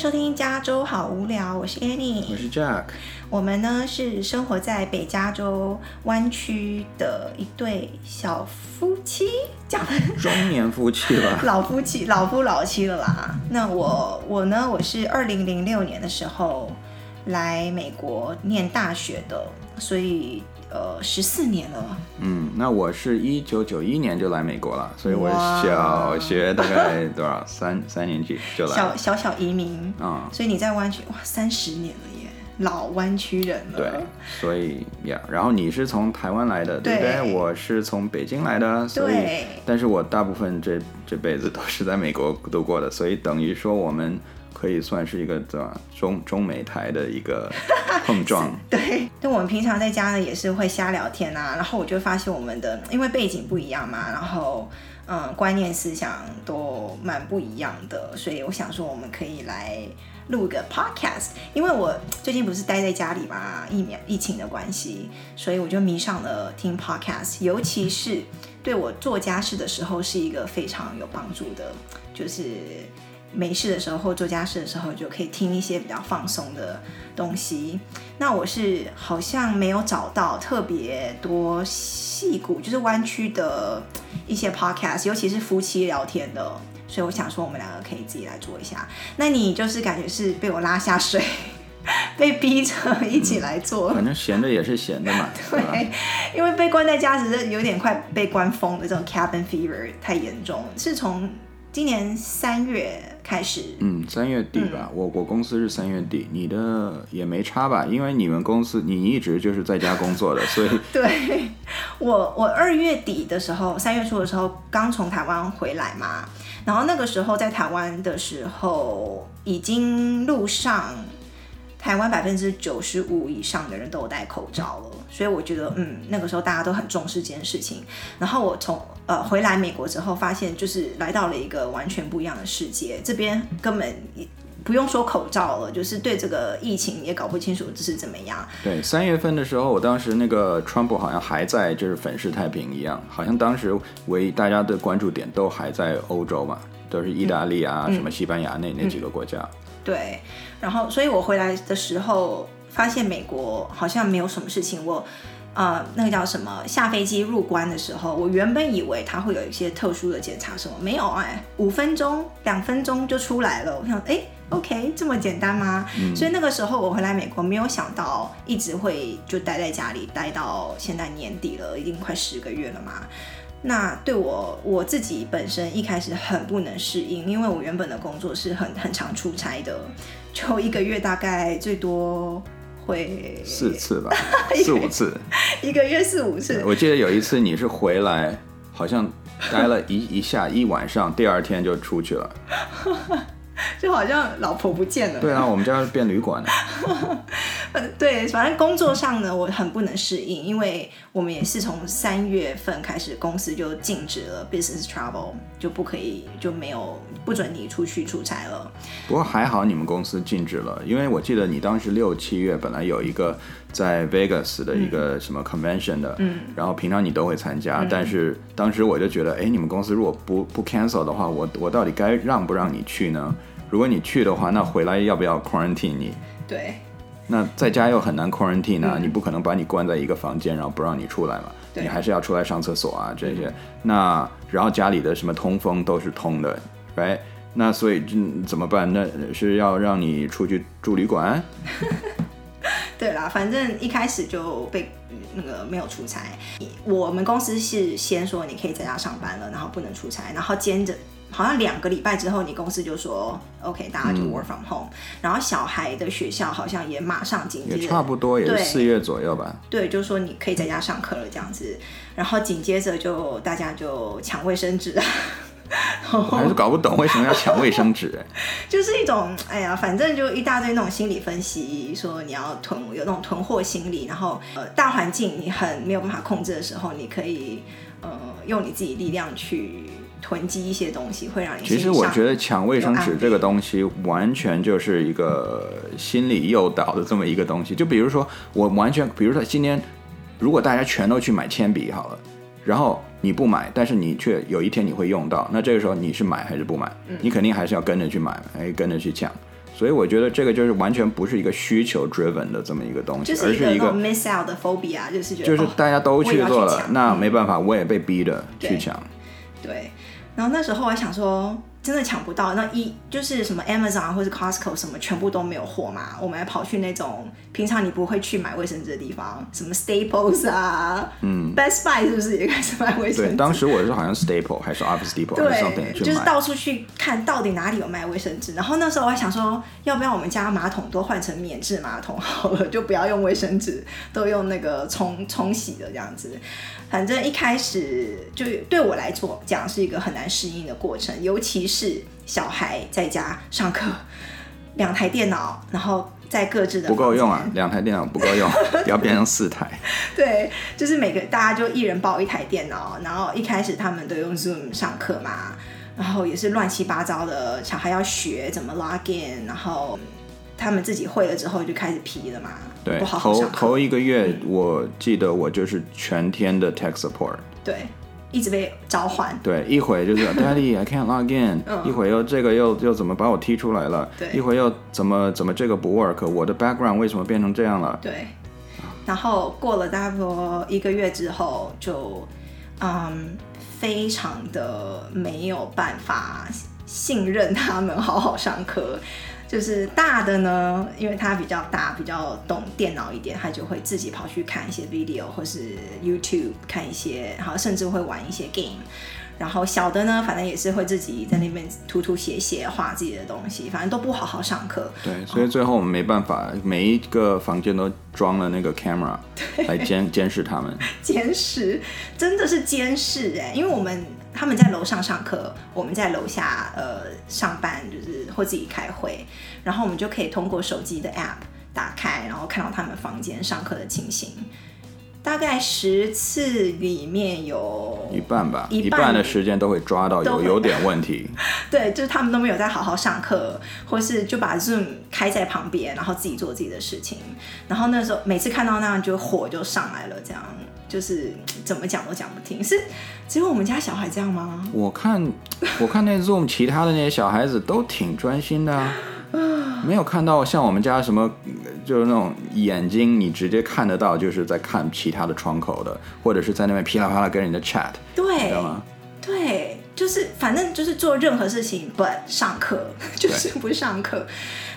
收听加州好无聊，我是 Annie，我是 Jack，我们呢是生活在北加州湾区的一对小夫妻，讲中年夫妻吧，老夫妻，老夫老妻了啦。那我我呢，我是二零零六年的时候来美国念大学的，所以。呃，十四年了。嗯，那我是一九九一年就来美国了，所以我小学大概多少三三年级就来。小小小移民啊，所以你在湾区哇，三十年了耶，老湾区人了。对，所以呀，然后你是从台湾来的，对不对？我是从北京来的，所以，但是我大部分这这辈子都是在美国度过的，所以等于说我们。可以算是一个对吧？中中美台的一个 碰撞。对，但我们平常在家呢，也是会瞎聊天啊。然后我就发现我们的，因为背景不一样嘛，然后嗯，观念思想都蛮不一样的，所以我想说，我们可以来录个 podcast。因为我最近不是待在家里嘛，疫苗疫情的关系，所以我就迷上了听 podcast，尤其是对我做家事的时候是一个非常有帮助的，就是。没事的时候或做家事的时候，就可以听一些比较放松的东西。那我是好像没有找到特别多戏骨，就是弯曲的一些 podcast，尤其是夫妻聊天的。所以我想说，我们两个可以自己来做一下。那你就是感觉是被我拉下水，被逼着一起来做。嗯，反正闲着也是闲的嘛。对，因为被关在家只是有点快被关疯的这种 cabin fever 太严重，是从。今年三月开始，嗯，三月底吧。嗯、我我公司是三月底，你的也没差吧？因为你们公司你一直就是在家工作的，所以 对我我二月底的时候，三月初的时候刚从台湾回来嘛，然后那个时候在台湾的时候，已经路上台湾百分之九十五以上的人都有戴口罩了，所以我觉得嗯，那个时候大家都很重视这件事情。然后我从呃，回来美国之后，发现就是来到了一个完全不一样的世界。这边根本不用说口罩了，就是对这个疫情也搞不清楚这是怎么样。对，三月份的时候，我当时那个川普好像还在，就是粉饰太平一样，好像当时唯一大家的关注点都还在欧洲嘛，都是意大利啊，嗯、什么西班牙那、嗯、那几个国家。对，然后所以我回来的时候，发现美国好像没有什么事情。我。呃，那个叫什么？下飞机入关的时候，我原本以为他会有一些特殊的检查，什么没有哎，五分钟、两分钟就出来了。我想，哎，OK，这么简单吗？嗯。所以那个时候我回来美国，没有想到一直会就待在家里，待到现在年底了，已经快十个月了嘛。那对我我自己本身一开始很不能适应，因为我原本的工作是很很常出差的，就一个月大概最多。会四次吧，四五次，一个月四五次。我记得有一次你是回来，好像待了一 一下一晚上，第二天就出去了，就好像老婆不见了。对啊，我们家变旅馆了。对，反正工作上呢，我很不能适应，因为我们也是从三月份开始，公司就禁止了 business travel，就不可以，就没有不准你出去出差了。不过还好你们公司禁止了，因为我记得你当时六七月本来有一个在 Vegas 的一个什么 convention 的，嗯，然后平常你都会参加，嗯，但是当时我就觉得，哎，你们公司如果不不 cancel 的话，我我到底该让不让你去呢？如果你去的话，那回来要不要 quarantine 你？对。那在家又很难 quarantine 啊，嗯，你不可能把你关在一个房间，然后不让你出来嘛？你还是要出来上厕所啊，这些。嗯，那然后家里的什么通风都是通的，right？那所以怎么办？那是要让你出去住旅馆？对啦，反正一开始就被那个没有出差。我们公司是先说你可以在家上班了，然后不能出差，然后接着。好像两个礼拜之后，你公司就说 OK，大家就 work from home，嗯。然后小孩的学校好像也马上紧接着，也差不多也是四月左右吧。对，就说你可以在家上课了这样子。然后紧接着就大家就抢卫生纸。我还是搞不懂为什么要抢卫生纸。就是一种哎呀，反正就一大堆那种心理分析，说你要囤有那种囤货心理。然后呃，大环境你很没有办法控制的时候，你可以呃用你自己力量去。囤积一些东西会让你。其实我觉得抢卫生纸这个东西完全就是一个心理诱导的这么一个东西。就比如说，我完全，比如说今天，如果大家全都去买铅笔好了，然后你不买，但是你却有一天你会用到，那这个时候你是买还是不买？你肯定还是要跟着去买，哎，跟着去抢。所以我觉得这个就是完全不是一个需求 driven 的这么一个东西，就是一个而是一个 miss out 的 phobia，就是觉得就是大家都去做了，哦、那没办法，我也被逼着去抢。对，然后那时候我还想说。真的抢不到，那一就是什么 Amazon 或者 Costco 什么全部都没有货嘛，我们还跑去那种平常你不会去买卫生纸的地方，什么 Staples 啊，嗯，Best Buy 是不是也开始卖卫生纸？对，当时我是好像 Staple 还是 Office Depot 对，就是到处去看到底哪里有卖卫生纸。然后那时候我还想说，要不要我们家马桶都换成免治马桶好了，就不要用卫生纸，都用那个冲冲洗的这样子。反正一开始就对我来说讲是一个很难适应的过程，尤其是小孩在家上课，两台电脑，然后在各自的不够用啊，两台电脑不够用，要变成四台。对，就是每个大家就一人抱一台电脑，然后一开始他们都用 Zoom 上课嘛，然后也是乱七八糟的，小孩要学怎么 log in，然后他们自己会了之后就开始皮了嘛。对，好好头头一个月，我记得我就是全天的 tech support。对，一直被召唤。对，一会就是 Daddy I can't log in，、嗯、一会又这个又又怎么把我踢出来了？对，一会又怎么怎么这个不 work？我的 background 为什么变成这样了？对，然后过了差不多一个月之后，就嗯，非常的没有办法信任他们好好上课。就是大的呢，因为他比较大，比较懂电脑一点，他就会自己跑去看一些 video 或是 YouTube 看一些，然后甚至会玩一些 game。然后小的呢，反正也是会自己在那边涂涂写写，画自己的东西，反正都不好好上课。对，所以最后我们没办法，哦、每一个房间都装了那个 camera 来监监视他们。监视，真的是监视哎，因为我们。他们在楼上上课，我们在楼下呃上班，就是或自己开会，然后我们就可以通过手机的 app 打开，然后看到他们房间上课的情形。大概十次里面有一半吧，一半，一半的时间都会抓到有有点问题。对，就是他们都没有在好好上课，或是就把 Zoom 开在旁边，然后自己做自己的事情。然后那时候每次看到那样，就火就上来了，这样。就是怎么讲都讲不听，是只有我们家小孩这样吗？我看我看那 Zoom，其他的那些小孩子都挺专心的啊，没有看到像我们家什么，就是那种眼睛你直接看得到，就是在看其他的窗口的，或者是在那边噼里啪啦跟人家 chat，对，知道吗？对，就是反正就是做任何事情，but 上课 就是不上课，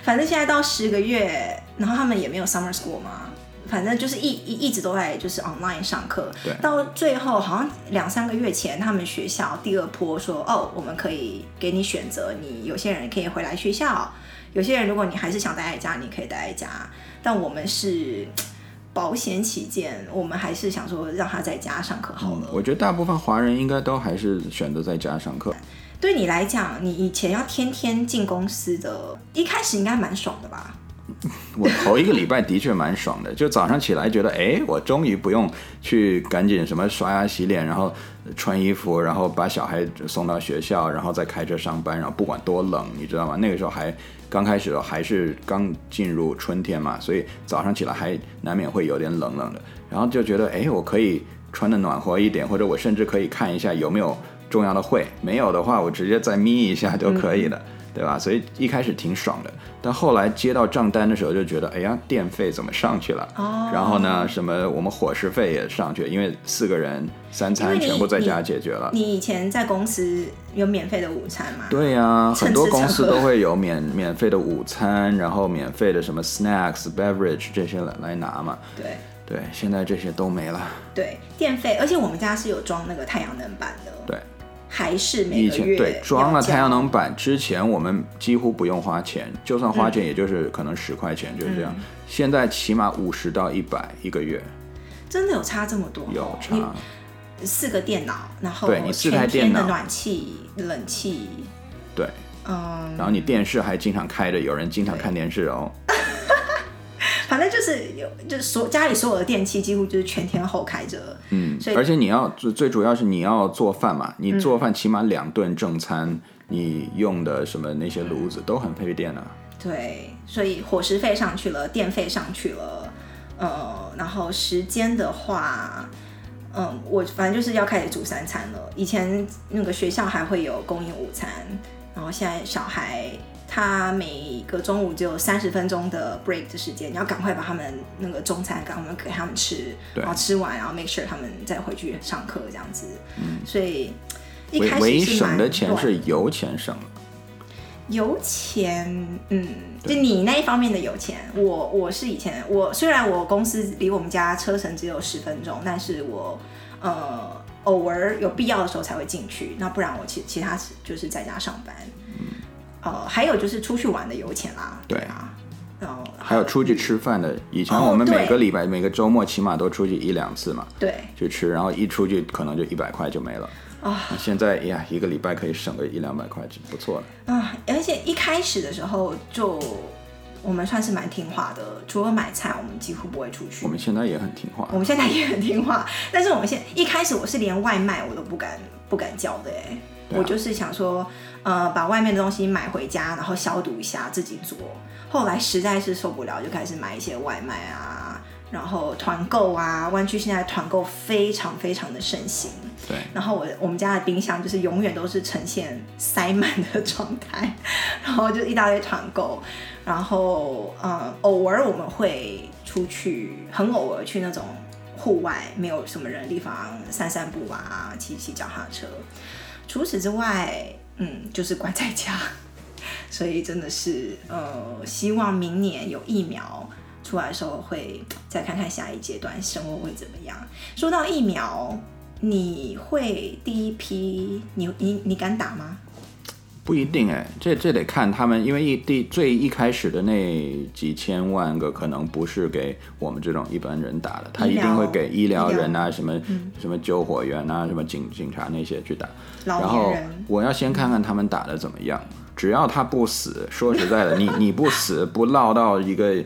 反正现在到十个月，然后他们也没有 summer school 嘛。反正就是一一一直都在就是 online 上课，对，到最后好像两三个月前，他们学校第二波说，哦，我们可以给你选择，你有些人可以回来学校，有些人如果你还是想待在家，你可以待在家。但我们是保险起见，我们还是想说让他在家上课好了。嗯，我觉得大部分华人应该都还是选择在家上课。对你来讲，你以前要天天进公司的，一开始应该蛮爽的吧？我头一个礼拜的确蛮爽的，就早上起来觉得，哎，我终于不用去赶紧什么刷牙洗脸，然后穿衣服，然后把小孩送到学校，然后再开车上班，然后不管多冷，你知道吗？那个时候还刚开始还是刚进入春天嘛，所以早上起来还难免会有点冷冷的，然后就觉得，哎，我可以穿得暖和一点，或者我甚至可以看一下有没有重要的会，没有的话，我直接再眯一下就可以了。对吧？所以一开始挺爽的，但后来接到账单的时候就觉得，哎呀，电费怎么上去了？哦。然后呢，什么我们伙食费也上去了，因为四个人三餐全部在家解决了。你，你以前在公司有免费的午餐吗？对呀、啊，很多公司都会有免免费的午餐，然后免费的什么 snacks、beverage 这些来来拿嘛。对对，现在这些都没了。对，电费，而且我们家是有装那个太阳能板的。对。还是每个月以前对装了太阳能板之前，我们几乎不用花钱，就算花钱，也就是可能十块钱，嗯、就是这样。现在起码五十到一百一个月，真的有差这么多？有差。四个电脑，然后对你四台电脑，暖气、冷气，对，嗯，然后你电视还经常开着，有人经常看电视哦。反正就是有，就是所家里所有的电器几乎就是全天候开着。嗯，所以而且你要最最主要是你要做饭嘛，你做饭起码两顿正餐，嗯，你用的什么那些炉子都很费电啊。对，所以伙食费上去了，电费上去了，呃，然后时间的话，嗯，我反正就是要开始煮三餐了。以前那个学校还会有供应午餐，然后现在小孩。他每个中午只有三十分钟的 break 的时间，你要赶快把他们那个中餐赶快给他们吃，然后吃完，然后 make sure 他们再回去上课这样子。嗯，所以一开始唯一省的钱是油钱省了。油钱，嗯，就你那一方面的油钱，我我是以前我虽然我公司离我们家车程只有十分钟，但是我呃偶尔有必要的时候才会进去，那不然我其其他就是在家上班。嗯，呃，还有就是出去玩的油钱啦，对啊，然后还有出去吃饭的，以前我们每个礼拜、哦、每个周末起码都出去一两次嘛，对，去吃，然后一出去可能就一百块就没了。啊，现在呀，一个礼拜可以省个一两百块就，不错了。啊，而且一开始的时候就我们算是蛮听话的，除了买菜，我们几乎不会出去。我们现在也很听话。我们现在也很听话，但是我们现一开始我是连外卖我都不敢不敢叫的哎，啊、我就是想说，呃，把外面的东西买回家，然后消毒一下自己做。后来实在是受不了，就开始买一些外卖啊。然后团购啊，湾区现在团购非常非常的盛行。对。然后我我们家的冰箱就是永远都是呈现塞满的状态，然后就一大堆团购。然后嗯，偶尔我们会出去，很偶尔去那种户外没有什么人的地方散散步啊，骑骑脚踏车。除此之外，嗯，就是关在家。所以真的是呃，希望明年有疫苗。出来的时候会再看看下一阶段生活会怎么样。说到疫苗，你会第一批，你你你敢打吗？不一定哎，这这得看他们，因为一第最一开始的那几千万个可能不是给我们这种一般人打的，他一定会给医疗人啊，什么、嗯、什么救火员啊，什么警警察那些去打。然后我要先看看他们打的怎么样，只要他不死，说实在的，你你不死不落到一个。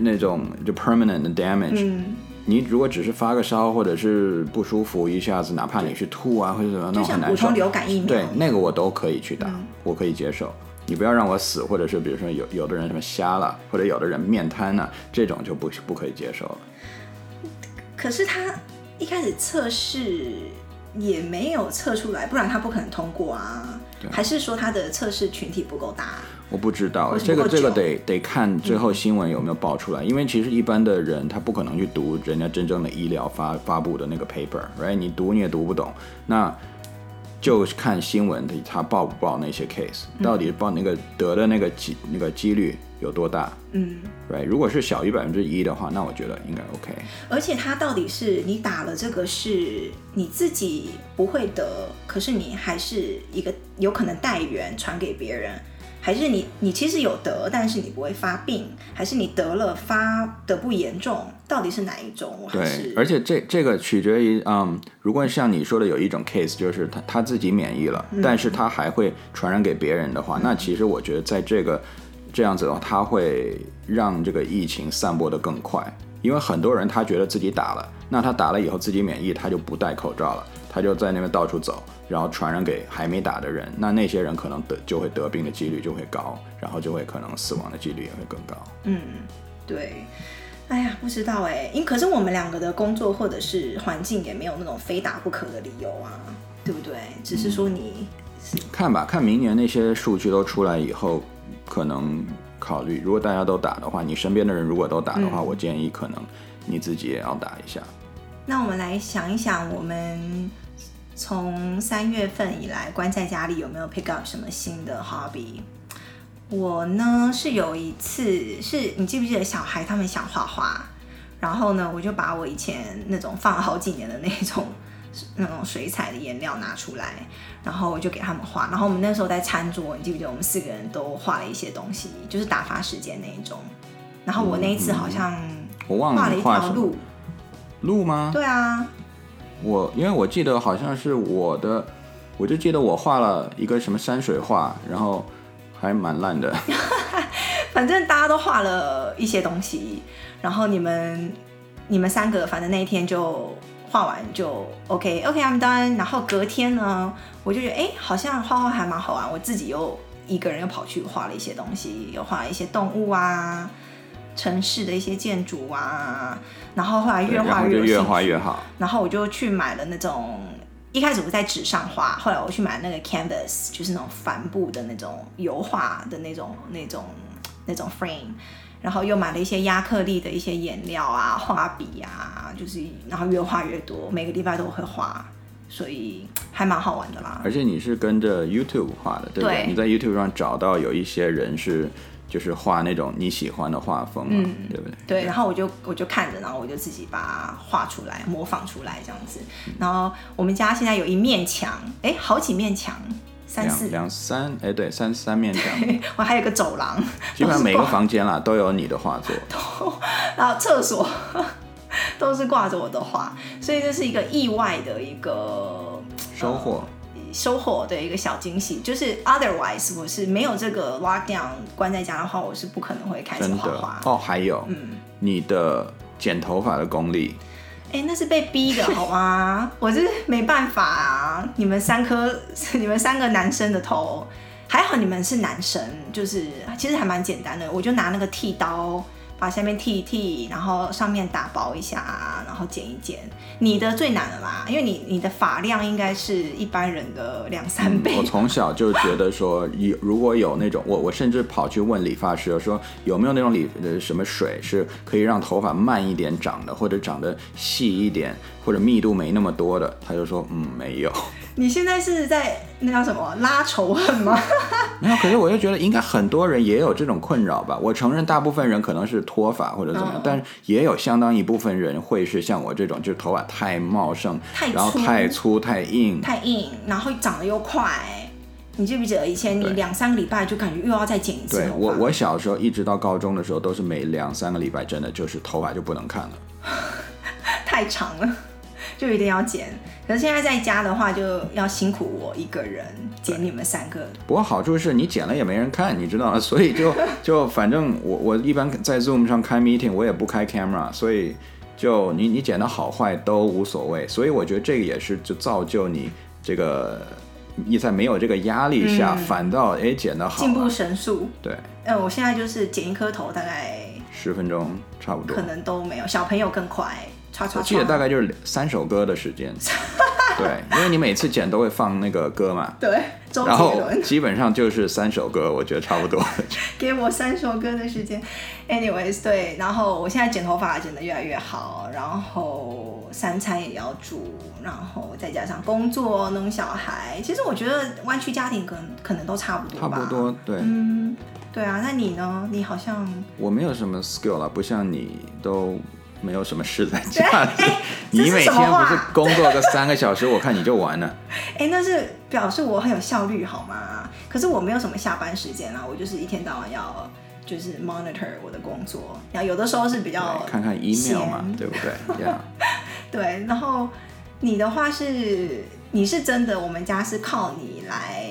那种就 permanent damage，嗯，你如果只是发个烧或者是不舒服一下子，哪怕你去吐啊或者怎么样，那种很难受。普通流感疫苗，对，那个我都可以去打，嗯，我可以接受。你不要让我死，或者是比如说有有的人什么瞎了，或者有的人面瘫了，这种就不不可以接受了。可是他一开始测试也没有测出来，不然他不可能通过啊。还是说他的测试群体不够大？我不知道，这个这个得得看最后新闻有没有爆出来，嗯，因为其实一般的人他不可能去读人家真正的医疗发发布的那个 paper，right？你读你也读不懂，那就看新闻他报不报那些 case，到底报那个得的那个几那个几率有多大？嗯，right？如果是小于百分之一的话，那我觉得应该 OK。而且他到底是你打了这个是你自己不会得，可是你还是一个有可能带源传给别人。还是你你其实有得，但是你不会发病，还是你得了发的不严重？到底是哪一种？对，而且这这个取决于，嗯，如果像你说的有一种 case，就是他他自己免疫了，嗯，但是他还会传染给别人的话，嗯，那其实我觉得在这个这样子的话，他会让这个疫情散播的更快，因为很多人他觉得自己打了，那他打了以后自己免疫，他就不戴口罩了。他就在那边到处走，然后传染给还没打的人，那那些人可能得就会得病的几率就会高，然后就会可能死亡的几率也会更高。嗯，对。哎呀，不知道哎，因可是我们两个的工作或者是环境也没有那种非打不可的理由啊，对不对？只是说你看吧，看明年那些数据都出来以后，可能考虑，如果大家都打的话，你身边的人如果都打的话，嗯、我建议可能你自己也要打一下。那我们来想一想，我们从三月份以来关在家里有没有 pick up 什么新的 hobby？我呢是有一次，是你记不记得小孩他们想画画，然后呢我就把我以前那种放了好几年的那种那种水彩的颜料拿出来，然后我就给他们画。然后我们那时候在餐桌，你记不记得我们四个人都画了一些东西，就是打发时间那一种。然后我那一次好像画了一条路。路吗？对啊，我因为我记得好像是我的，我就记得我画了一个什么山水画，然后还蛮烂的。反正大家都画了一些东西，然后你们你们三个反正那一天就画完就 OK OK I'm done。然后隔天呢，我就觉得哎，好像画画还蛮好玩，我自己又一个人又跑去画了一些东西，又画了一些动物啊。城市的一些建筑啊，然后后来越画越，越画越好。然后我就去买了那种一开始我在纸上画，后来我去买那个 canvas，就是那种帆布的那种油画的那种那种那种 frame，然后又买了一些亚克力的一些颜料啊、画笔啊，就是然后越画越多，每个礼拜都会画，所以还蛮好玩的啦。而且你是跟着 YouTube 画的，对不对？对。你在 YouTube 上找到有一些人是。就是画那种你喜欢的画风嘛，嗯，对不对？对，然后我就我就看着，然后我就自己把它画出来，模仿出来这样子。然后我们家现在有一面墙，哎，好几面墙，三四两三，哎，对，三三面墙。我还有个走廊，基本上每个房间啦 都有你的画作。然后厕所 都是挂着我的画，所以这是一个意外的一个收获。收获的一个小惊喜，就是 otherwise 我是没有这个 lockdown 关在家的话，我是不可能会开始画画。哦，还有，嗯，你的剪头发的功力，哎，那是被逼的，好吗？我是没办法啊。你们三颗，你们三个男生的头，还好你们是男生，就是其实还蛮简单的，我就拿那个剃刀。把下面剃一剃，然后上面打薄一下，然后剪一剪。你的最难了吧，因为你你的发量应该是一般人的两三倍。嗯，我从小就觉得说，有如果有那种，我我甚至跑去问理发师说，有没有那种理呃什么水是可以让头发慢一点长的，或者长得细一点，或者密度没那么多的。他就说，嗯，没有。你现在是在那叫什么拉仇恨吗？没有，可是我又觉得应该很多人也有这种困扰吧。我承认大部分人可能是脱发或者怎么样，嗯、但是也有相当一部分人会是像我这种，就是头发太茂盛，太然后太粗太硬，太硬，然后长得又快。你记不记得以前你两三个礼拜就感觉又要再剪一次？对，我我小时候一直到高中的时候都是每两三个礼拜真的就是头发就不能看了，太长了。就一定要剪，可是现在在家的话，就要辛苦我一个人剪你们三个。不过好处是你剪了也没人看，你知道吗？所以就 就反正我我一般在 Zoom 上开 meeting，我也不开 camera，所以就你你剪的好坏都无所谓。所以我觉得这个也是就造就你这个你在没有这个压力下，嗯、反倒哎剪的好，进步神速。对，嗯，我现在就是剪一颗头大概十分钟差不多，可能都没有，小朋友更快。我记得大概就是三首歌的时间，对，因为你每次剪都会放那个歌嘛，对，然后基本上就是三首歌，我觉得差不多。给我三首歌的时间，anyways，对，然后我现在剪头发剪得越来越好，然后三餐也要煮，然后再加上工作弄小孩，其实我觉得湾区家庭可能可能都差不多吧，差不多，对，嗯，对啊，那你呢？你好像我没有什么 skill 了，不像你都。没有什么事在家里，你每天不是工作个三个小时，我看你就完了。哎，那是表示我很有效率，好吗？可是我没有什么下班时间啊，我就是一天到晚要就是 monitor 我的工作，然后有的时候是比较看看 email 嘛，对不对？Yeah. 对，然后你的话是你是真的，我们家是靠你来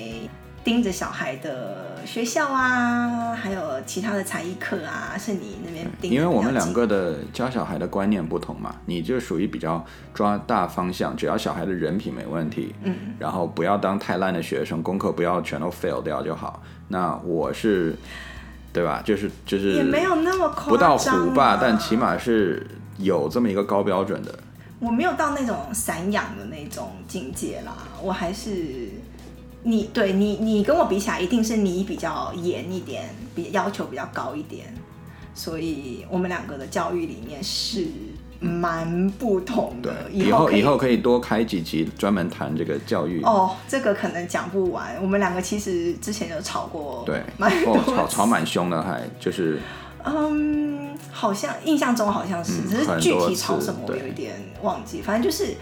盯着小孩的。学校啊，还有其他的才艺课啊，是你那边定。因为我们两个的教小孩的观念不同嘛，你就属于比较抓大方向，只要小孩的人品没问题，嗯，然后不要当太烂的学生，功课不要全都 fail 掉就好。那我是，对吧？就是就是也没有那么夸张，不到虎爸，但起码是有这么一个高标准的。我没有到那种散养的那种境界啦，我还是。你对你，你跟我比起来，一定是你比较严一点，比要求比较高一点，所以我们两个的教育理念是蛮不同的。以后以后可以多开几集专门谈这个教育。哦，这个可能讲不完。我们两个其实之前就吵过，对，蛮吵吵蛮凶的，还就是，嗯，好像印象中好像是，嗯、只是具体吵什么我有一点忘记，反正就是。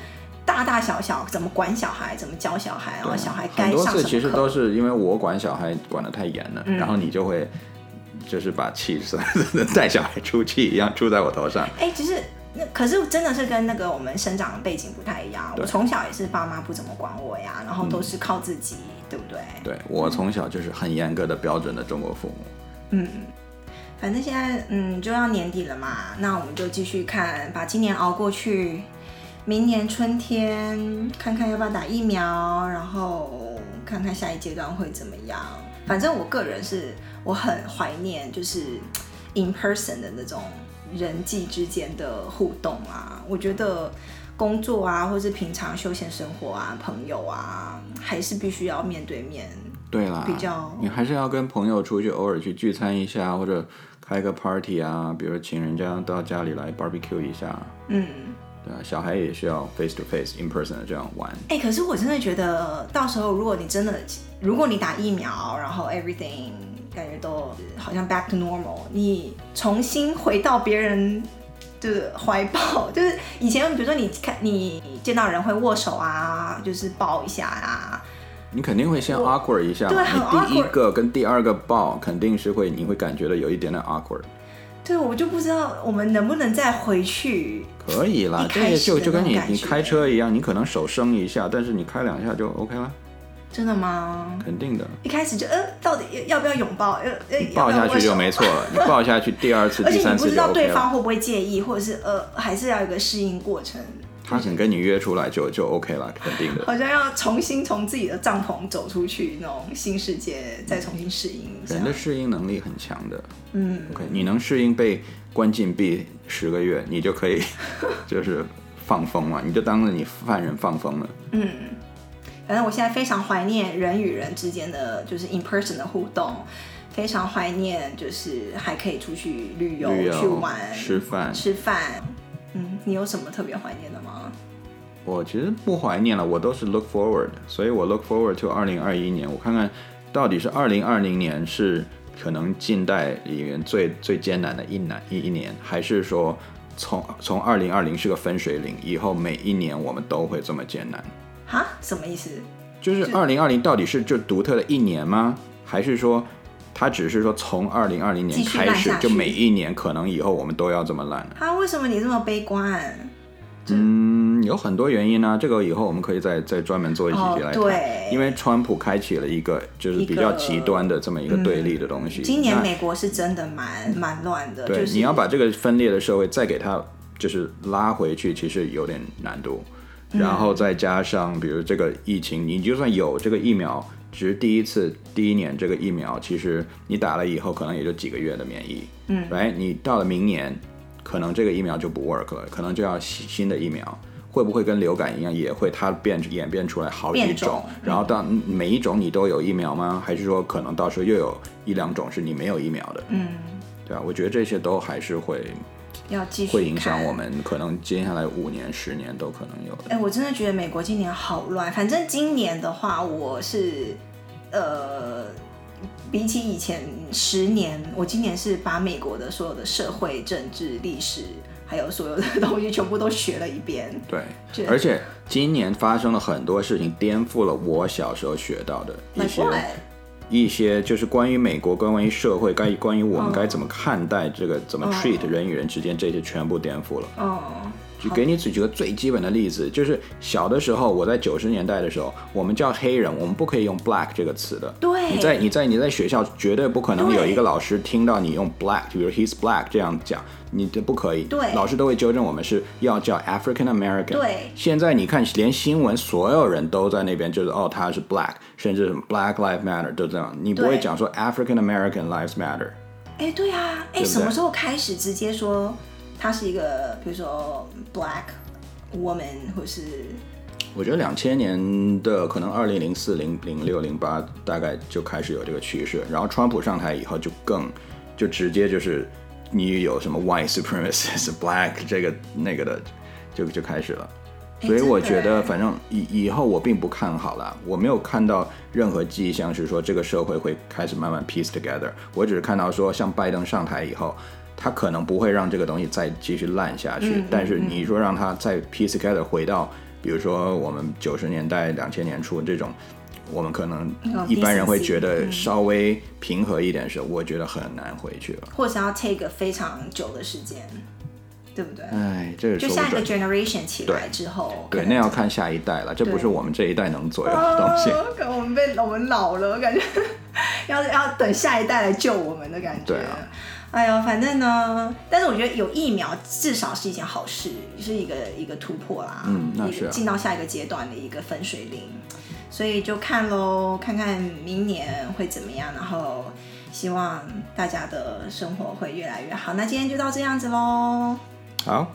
大大小小怎么管小孩，怎么教小孩，然后小孩该上什么课。很多次其实都是因为我管小孩管得太严了，嗯，然后你就会就是把气带小孩出气一样出在我头上。哎，其实那可是真的是跟那个我们生长的背景不太一样。我从小也是爸妈不怎么管我呀，然后都是靠自己，嗯，对不对？对，我从小就是很严格的标准的中国父母。嗯，反正现在嗯就要年底了嘛，那我们就继续看，把今年熬过去。明年春天看看要不要打疫苗，然后看看下一阶段会怎么样。反正我个人是我很怀念，就是 in person 的那种人际之间的互动啊。我觉得工作啊，或是平常休闲生活啊，朋友啊，还是必须要面对面。对啦，比较你还是要跟朋友出去，偶尔去聚餐一下，或者开个 party 啊，比如请人家到家里来 barbecue 一下。嗯。对啊，小孩也需要 face to face in person 的这样玩。哎，可是我真的觉得，到时候如果你真的，如果你打疫苗，然后 everything 感觉都好像 back to normal，你重新回到别人的怀抱，就是以前比如说你看你见到人会握手啊，就是抱一下啊，你肯定会先 awkward 一下，对，很 awkward。第一个跟第二个抱肯定是会，你会感觉到有一点点 awkward。对，我就不知道我们能不能再回去。可以啦，这个就就跟你你开车一样，你可能手生一下，但是你开两下就 OK 了。真的吗？肯定的。一开始就呃，到底要不要拥抱？呃呃，抱下去就没错了。你抱下去，第二次、第三次就 OK 了。而且你不知道对方会不会介意，或者是呃，还是要有一个适应过程。他肯跟你约出来就就 OK 了，肯定的。好像要重新从自己的帐篷走出去，那种新世界再重新适应。人的适应能力很强的。嗯，OK，你能适应被关禁闭十个月，你就可以 就是放风了，你就当着你犯人放风了。嗯，反正我现在非常怀念人与人之间的就是 in person 的互动，非常怀念就是还可以出去旅游、旅游去玩、吃饭、吃饭。嗯，你有什么特别怀念的吗？我其实不怀念了，我都是 look forward，所以我 look forward to 二零二一年，我看看到底是二零二零年是可能近代里面最最艰难的一难一一年，还是说从从二零二零是个分水岭，以后每一年我们都会这么艰难？哈？什么意思？就是二零二零到底是就独特的一年吗？还是说它只是说从二零二零年开始就每一年可能以后我们都要这么烂？他为什么你这么悲观？嗯，有很多原因呢、啊。这个以后我们可以再再专门做一集来对，因为川普开启了一个就是比较极端的这么一个对立的东西。嗯、今年美国是真的蛮蛮乱的。对、就是，你要把这个分裂的社会再给它就是拉回去，其实有点难度。然后再加上比如这个疫情，你就算有这个疫苗，只是第一次第一年这个疫苗，其实你打了以后可能也就几个月的免疫。嗯，哎，你到了明年。可能这个疫苗就不 work 了，可能就要新的疫苗，会不会跟流感一样，也会它变演变出来好几种，种然后到每一种你都有疫苗吗？还是说可能到时候又有一两种是你没有疫苗的？嗯，对啊，我觉得这些都还是会要继续会影响我们，可能接下来五年、十年都可能有的。哎，我真的觉得美国今年好乱，反正今年的话，我是呃。比起以前十年，我今年是把美国的所有的社会、政治、历史，还有所有的东西全部都学了一遍。对，而且今年发生了很多事情，颠覆了我小时候学到的一些一些，就是关于美国、关于社会、该关于我们该怎么看待这个，怎么 treat 人与人之间，这些全部颠覆了。哦。就给你举几个最基本的例子，就是小的时候，我在九十年代的时候，我们叫黑人，我们不可以用 black 这个词的。对。你在你在你在学校绝对不可能有一个老师听到你用 black，比如 he's black 这样讲，你这不可以。对。老师都会纠正我们是要叫 African American。对。现在你看，连新闻所有人都在那边，就是哦他是 black，甚至什么 Black Lives Matter 都这样，你不会讲说 African American Lives Matter。哎，对啊，哎，什么时候开始直接说？他是一个，比如说 black woman，或是我觉得两千年的可能二零零四零零六零八大概就开始有这个趋势，然后川普上台以后就更就直接就是你有什么 white supremacist black 这个那个的就就开始了，所以我觉得反正以以后我并不看好了，我没有看到任何迹象是说这个社会会开始慢慢 piece together，我只是看到说像拜登上台以后。他可能不会让这个东西再继续烂下去，嗯、但是你说让他再 piece together 回到，比如说我们九十年代、两千年初这种，我们可能一般人会觉得稍微平和一点的时候，我觉得很难回去了。或者要 take 非常久的时间，对不对？哎，这个就下一个 generation 起来之后，对，对，那要看下一代了，这不是我们这一代能左右的东西。可我们被我们老了，我感觉 要要等下一代来救我们的感觉。对啊。哎呦，反正呢，但是我觉得有疫苗至少是一件好事，是一个一个突破啦，嗯，那是、啊、进到下一个阶段的一个分水岭，所以就看喽，看看明年会怎么样，然后希望大家的生活会越来越好。那今天就到这样子喽，好。